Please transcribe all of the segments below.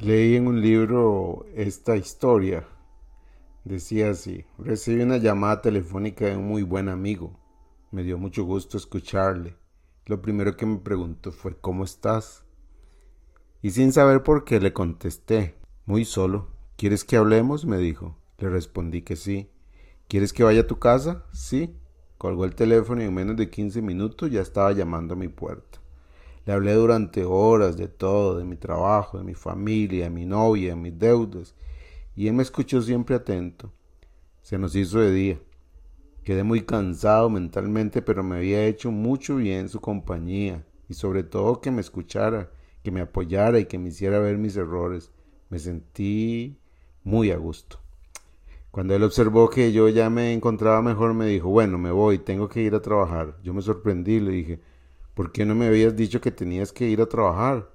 Leí en un libro esta historia. Decía así, recibí una llamada telefónica de un muy buen amigo. Me dio mucho gusto escucharle. Lo primero que me preguntó fue ¿cómo estás? Y sin saber por qué le contesté, muy solo. ¿Quieres que hablemos? me dijo. Le respondí que sí. ¿Quieres que vaya a tu casa? Sí. Colgó el teléfono y en menos de 15 minutos ya estaba llamando a mi puerta. Le hablé durante horas de todo, de mi trabajo, de mi familia, de mi novia, de mis deudas, y él me escuchó siempre atento. Se nos hizo de día. Quedé muy cansado mentalmente, pero me había hecho mucho bien su compañía, y sobre todo que me escuchara, que me apoyara y que me hiciera ver mis errores. Me sentí muy a gusto. Cuando él observó que yo ya me encontraba mejor, me dijo, bueno, me voy, tengo que ir a trabajar. Yo me sorprendí, le dije, ¿Por qué no me habías dicho que tenías que ir a trabajar?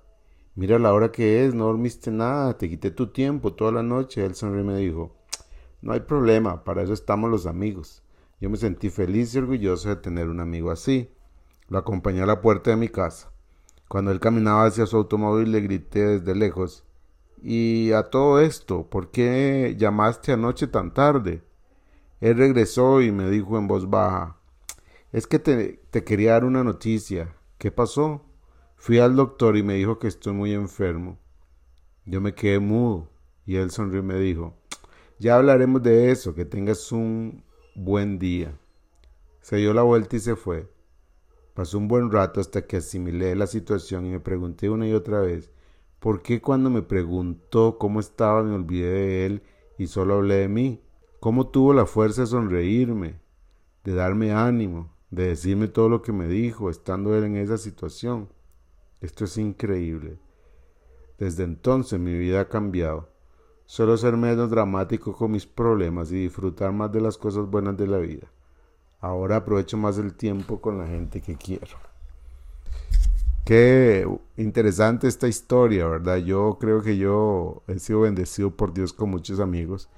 Mira la hora que es, no dormiste nada, te quité tu tiempo toda la noche. Él sonrió y me dijo, no hay problema, para eso estamos los amigos. Yo me sentí feliz y orgulloso de tener un amigo así. Lo acompañé a la puerta de mi casa. Cuando él caminaba hacia su automóvil le grité desde lejos, y a todo esto, ¿por qué llamaste anoche tan tarde? Él regresó y me dijo en voz baja, es que te, quería dar una noticia. ¿Qué pasó? Fui al doctor y me dijo que estoy muy enfermo. Yo me quedé mudo y él sonrió y me dijo, ya hablaremos de eso, que tengas un buen día. Se dio la vuelta y se fue. Pasó un buen rato hasta que asimilé la situación y me pregunté una y otra vez, ¿por qué cuando me preguntó cómo estaba me olvidé de él y solo hablé de mí? ¿Cómo tuvo la fuerza de sonreírme, de darme ánimo, de decirme todo lo que me dijo estando él en esa situación. Esto es increíble. Desde entonces mi vida ha cambiado. Solo ser menos dramático con mis problemas y disfrutar más de las cosas buenas de la vida. Ahora aprovecho más el tiempo con la gente que quiero. Qué interesante esta historia, ¿verdad? Yo creo que yo he sido bendecido por Dios con muchos amigos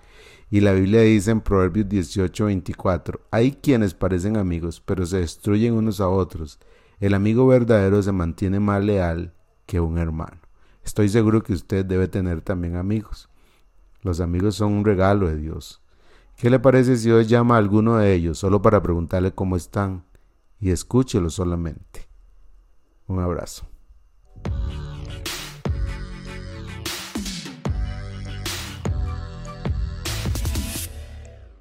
y la Biblia dice en Proverbios 18, 24, hay quienes parecen amigos, pero se destruyen unos a otros. El amigo verdadero se mantiene más leal que un hermano. Estoy seguro que usted debe tener también amigos. Los amigos son un regalo de Dios. ¿Qué le parece si hoy llama a alguno de ellos solo para preguntarle cómo están? Y escúchelo solamente. Un abrazo.